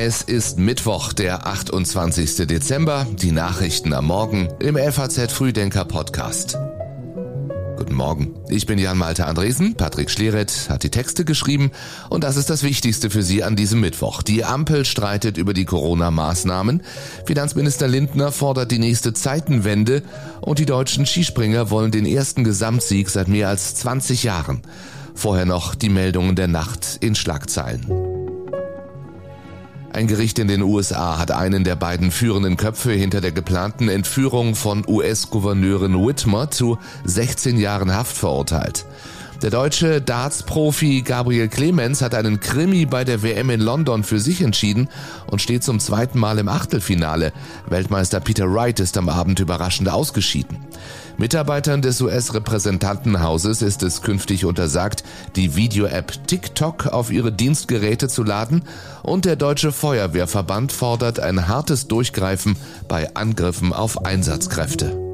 Es ist Mittwoch, der 28. Dezember. Die Nachrichten am Morgen im FAZ Frühdenker Podcast. Guten Morgen. Ich bin Jan Malte Andresen. Patrick Schleret hat die Texte geschrieben und das ist das Wichtigste für Sie an diesem Mittwoch. Die Ampel streitet über die Corona-Maßnahmen. Finanzminister Lindner fordert die nächste Zeitenwende und die deutschen Skispringer wollen den ersten Gesamtsieg seit mehr als 20 Jahren. Vorher noch die Meldungen der Nacht in Schlagzeilen. Ein Gericht in den USA hat einen der beiden führenden Köpfe hinter der geplanten Entführung von US-Gouverneurin Whitmer zu 16 Jahren Haft verurteilt. Der deutsche Darts-Profi Gabriel Clemens hat einen Krimi bei der WM in London für sich entschieden und steht zum zweiten Mal im Achtelfinale. Weltmeister Peter Wright ist am Abend überraschend ausgeschieden. Mitarbeitern des US-Repräsentantenhauses ist es künftig untersagt, die Video-App TikTok auf ihre Dienstgeräte zu laden und der Deutsche Feuerwehrverband fordert ein hartes Durchgreifen bei Angriffen auf Einsatzkräfte.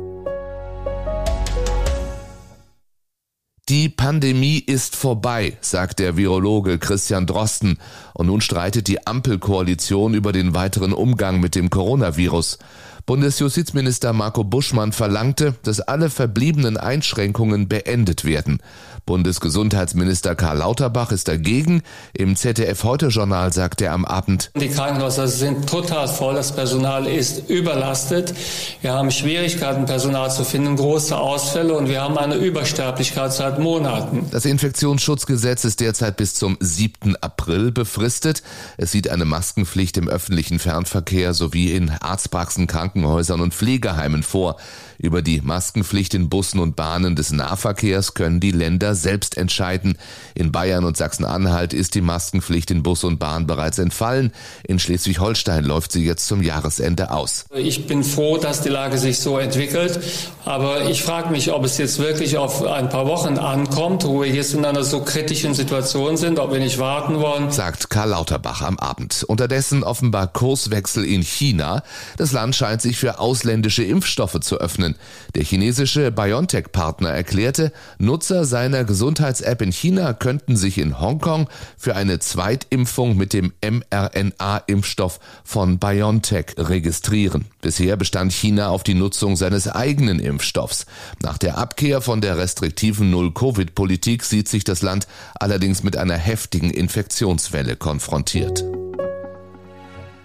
Die Pandemie ist vorbei, sagt der Virologe Christian Drosten, und nun streitet die Ampelkoalition über den weiteren Umgang mit dem Coronavirus. Bundesjustizminister Marco Buschmann verlangte, dass alle verbliebenen Einschränkungen beendet werden. Bundesgesundheitsminister Karl Lauterbach ist dagegen. Im ZDF Heute Journal sagt er am Abend, die Krankenhäuser sind total voll, das Personal ist überlastet. Wir haben Schwierigkeiten, Personal zu finden, große Ausfälle und wir haben eine Übersterblichkeit seit Monaten. Das Infektionsschutzgesetz ist derzeit bis zum 7. April befristet. Es sieht eine Maskenpflicht im öffentlichen Fernverkehr sowie in Arztpraxen, Krankenhäusern Krankenhäusern und Pflegeheimen vor. Über die Maskenpflicht in Bussen und Bahnen des Nahverkehrs können die Länder selbst entscheiden. In Bayern und Sachsen-Anhalt ist die Maskenpflicht in Bus und Bahn bereits entfallen. In Schleswig-Holstein läuft sie jetzt zum Jahresende aus. Ich bin froh, dass die Lage sich so entwickelt. Aber ich frage mich, ob es jetzt wirklich auf ein paar Wochen ankommt, wo wir jetzt in einer so kritischen Situation sind, ob wir nicht warten wollen. Sagt Karl Lauterbach am Abend. Unterdessen offenbar Kurswechsel in China. Das Land scheint sich für ausländische Impfstoffe zu öffnen. Der chinesische BioNTech-Partner erklärte, Nutzer seiner Gesundheits-App in China könnten sich in Hongkong für eine Zweitimpfung mit dem mRNA-Impfstoff von BioNTech registrieren. Bisher bestand China auf die Nutzung seines eigenen Impfstoffs. Nach der Abkehr von der restriktiven Null-Covid-Politik sieht sich das Land allerdings mit einer heftigen Infektionswelle konfrontiert.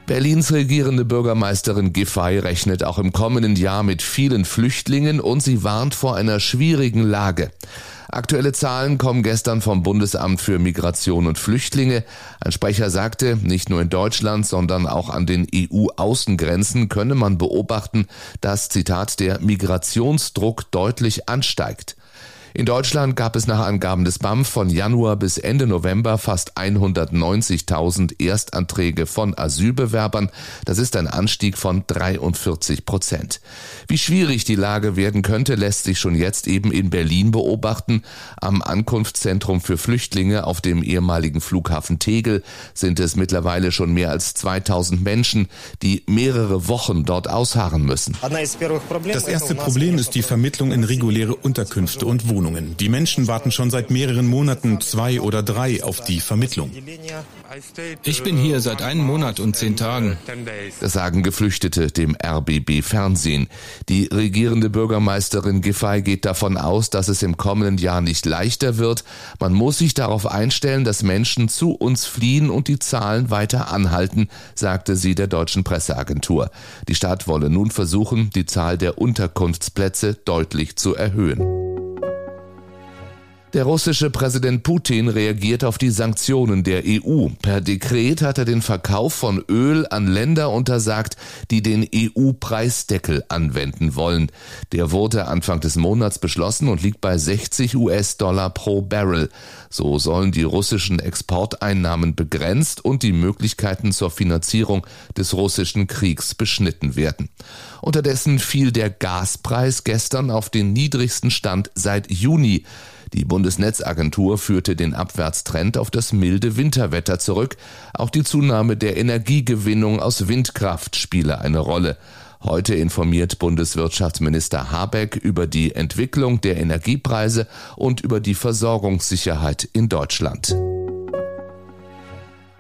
Berlins regierende Bürgermeisterin Giffey rechnet auch im kommenden Jahr mit vielen Flüchtlingen und sie warnt vor einer schwierigen Lage. Aktuelle Zahlen kommen gestern vom Bundesamt für Migration und Flüchtlinge. Ein Sprecher sagte, nicht nur in Deutschland, sondern auch an den EU-Außengrenzen könne man beobachten, dass, Zitat, der Migrationsdruck deutlich ansteigt. In Deutschland gab es nach Angaben des BAMF von Januar bis Ende November fast 190.000 Erstanträge von Asylbewerbern. Das ist ein Anstieg von 43 Prozent. Wie schwierig die Lage werden könnte, lässt sich schon jetzt eben in Berlin beobachten. Am Ankunftszentrum für Flüchtlinge auf dem ehemaligen Flughafen Tegel sind es mittlerweile schon mehr als 2000 Menschen, die mehrere Wochen dort ausharren müssen. Das erste Problem ist die Vermittlung in reguläre Unterkünfte und Wohnungen. Wohnungen. Die Menschen warten schon seit mehreren Monaten, zwei oder drei, auf die Vermittlung. Ich bin hier seit einem Monat und zehn Tagen. Das sagen Geflüchtete dem RBB Fernsehen. Die regierende Bürgermeisterin Giffey geht davon aus, dass es im kommenden Jahr nicht leichter wird. Man muss sich darauf einstellen, dass Menschen zu uns fliehen und die Zahlen weiter anhalten, sagte sie der deutschen Presseagentur. Die Stadt wolle nun versuchen, die Zahl der Unterkunftsplätze deutlich zu erhöhen. Der russische Präsident Putin reagiert auf die Sanktionen der EU. Per Dekret hat er den Verkauf von Öl an Länder untersagt, die den EU-Preisdeckel anwenden wollen. Der wurde Anfang des Monats beschlossen und liegt bei 60 US-Dollar pro Barrel. So sollen die russischen Exporteinnahmen begrenzt und die Möglichkeiten zur Finanzierung des russischen Kriegs beschnitten werden. Unterdessen fiel der Gaspreis gestern auf den niedrigsten Stand seit Juni. Die Bundesnetzagentur führte den Abwärtstrend auf das milde Winterwetter zurück. Auch die Zunahme der Energiegewinnung aus Windkraft spiele eine Rolle. Heute informiert Bundeswirtschaftsminister Habeck über die Entwicklung der Energiepreise und über die Versorgungssicherheit in Deutschland.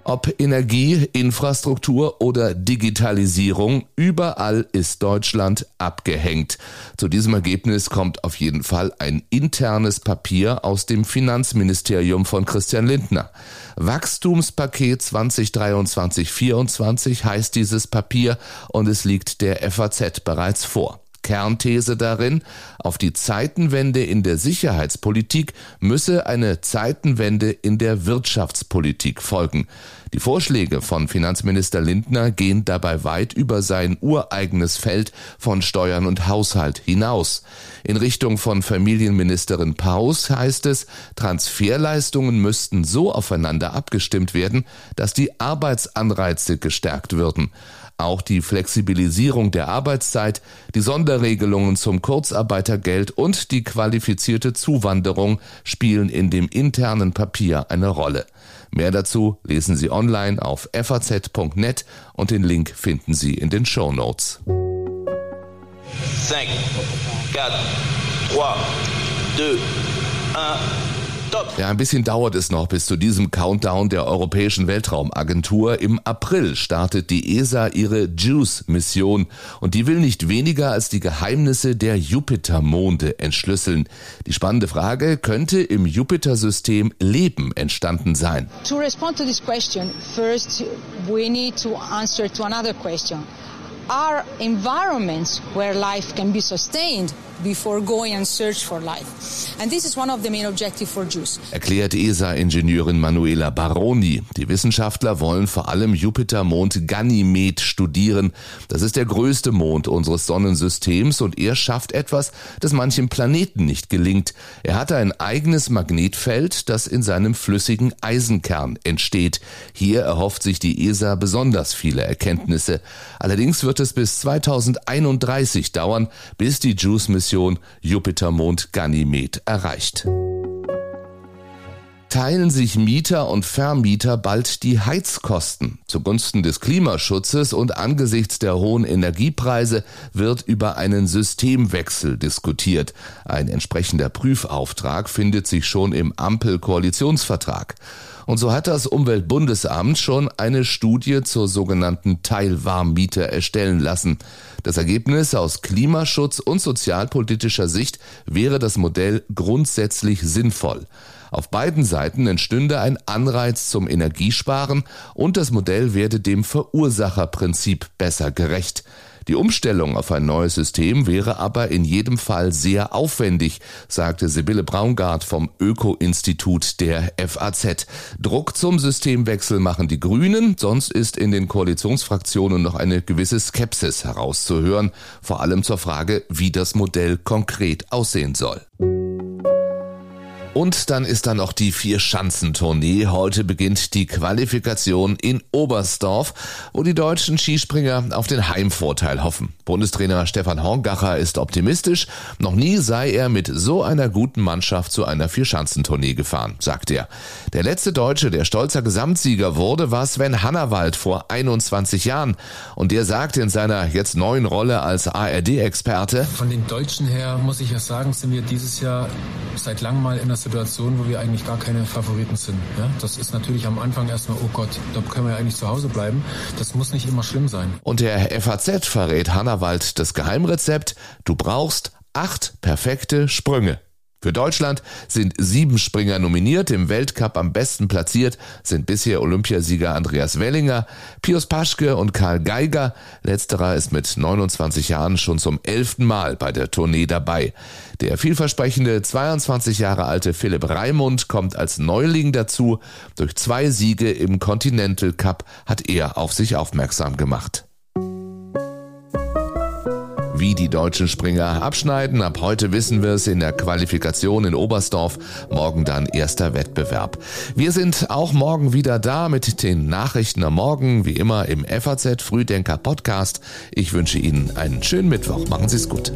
Ob Energie, Infrastruktur oder Digitalisierung, überall ist Deutschland abgehängt. Zu diesem Ergebnis kommt auf jeden Fall ein internes Papier aus dem Finanzministerium von Christian Lindner. Wachstumspaket 2023-24 heißt dieses Papier und es liegt der FAZ bereits vor. Kernthese darin, auf die Zeitenwende in der Sicherheitspolitik müsse eine Zeitenwende in der Wirtschaftspolitik folgen. Die Vorschläge von Finanzminister Lindner gehen dabei weit über sein ureigenes Feld von Steuern und Haushalt hinaus. In Richtung von Familienministerin Paus heißt es, Transferleistungen müssten so aufeinander abgestimmt werden, dass die Arbeitsanreize gestärkt würden. Auch die Flexibilisierung der Arbeitszeit, die Sonderregelungen zum Kurzarbeitergeld und die qualifizierte Zuwanderung spielen in dem internen Papier eine Rolle. Mehr dazu lesen Sie online auf faz.net und den Link finden Sie in den Show Notes. 5, 4, 3, 2, 1. Ja, ein bisschen dauert es noch bis zu diesem Countdown der Europäischen Weltraumagentur. Im April startet die ESA ihre JUICE-Mission und die will nicht weniger als die Geheimnisse der Jupitermonde entschlüsseln. Die spannende Frage, könnte im Jupiter-System Leben entstanden sein? To respond to this question, first we need to answer to another question. Are environments where life can be sustained before going and search for life. And this is one of the main objectives for JUICE. Erklärt ESA-Ingenieurin Manuela Baroni. Die Wissenschaftler wollen vor allem Jupitermond Ganymed studieren. Das ist der größte Mond unseres Sonnensystems und er schafft etwas, das manchem Planeten nicht gelingt. Er hat ein eigenes Magnetfeld, das in seinem flüssigen Eisenkern entsteht. Hier erhofft sich die ESA besonders viele Erkenntnisse. Allerdings wird es bis 2031 dauern, bis die JUICE-Mission Mission Jupitermond Ganymed erreicht. Teilen sich Mieter und Vermieter bald die Heizkosten. Zugunsten des Klimaschutzes und angesichts der hohen Energiepreise wird über einen Systemwechsel diskutiert. Ein entsprechender Prüfauftrag findet sich schon im Ampel-Koalitionsvertrag. Und so hat das Umweltbundesamt schon eine Studie zur sogenannten Teilwarmmiete erstellen lassen. Das Ergebnis aus Klimaschutz und sozialpolitischer Sicht wäre das Modell grundsätzlich sinnvoll. Auf beiden Seiten entstünde ein Anreiz zum Energiesparen und das Modell werde dem Verursacherprinzip besser gerecht. Die Umstellung auf ein neues System wäre aber in jedem Fall sehr aufwendig, sagte Sibylle Braungart vom Öko-Institut der FAZ. Druck zum Systemwechsel machen die Grünen, sonst ist in den Koalitionsfraktionen noch eine gewisse Skepsis herauszuhören, vor allem zur Frage, wie das Modell konkret aussehen soll. Und dann ist da noch die Vier-Schanzentournee. Heute beginnt die Qualifikation in Oberstdorf, wo die deutschen Skispringer auf den Heimvorteil hoffen. Bundestrainer Stefan Horngacher ist optimistisch. Noch nie sei er mit so einer guten Mannschaft zu einer Vier-Schanzentournee gefahren, sagt er. Der letzte Deutsche, der stolzer Gesamtsieger wurde, war Sven Hannawald vor 21 Jahren. Und der sagt in seiner jetzt neuen Rolle als ARD-Experte, Von den Deutschen her muss ich ja sagen, sind wir dieses Jahr seit langem mal in der Situation, wo wir eigentlich gar keine Favoriten sind. Ja? Das ist natürlich am Anfang erstmal, oh Gott, da können wir eigentlich zu Hause bleiben. Das muss nicht immer schlimm sein. Und der FAZ verrät Hannawald das Geheimrezept. Du brauchst acht perfekte Sprünge. Für Deutschland sind sieben Springer nominiert. Im Weltcup am besten platziert sind bisher Olympiasieger Andreas Wellinger, Pius Paschke und Karl Geiger. Letzterer ist mit 29 Jahren schon zum elften Mal bei der Tournee dabei. Der vielversprechende 22 Jahre alte Philipp Raimund kommt als Neuling dazu. Durch zwei Siege im Continental Cup hat er auf sich aufmerksam gemacht wie die deutschen Springer abschneiden. Ab heute wissen wir es in der Qualifikation in Oberstdorf. Morgen dann erster Wettbewerb. Wir sind auch morgen wieder da mit den Nachrichten am Morgen, wie immer im FAZ Frühdenker Podcast. Ich wünsche Ihnen einen schönen Mittwoch. Machen Sie es gut.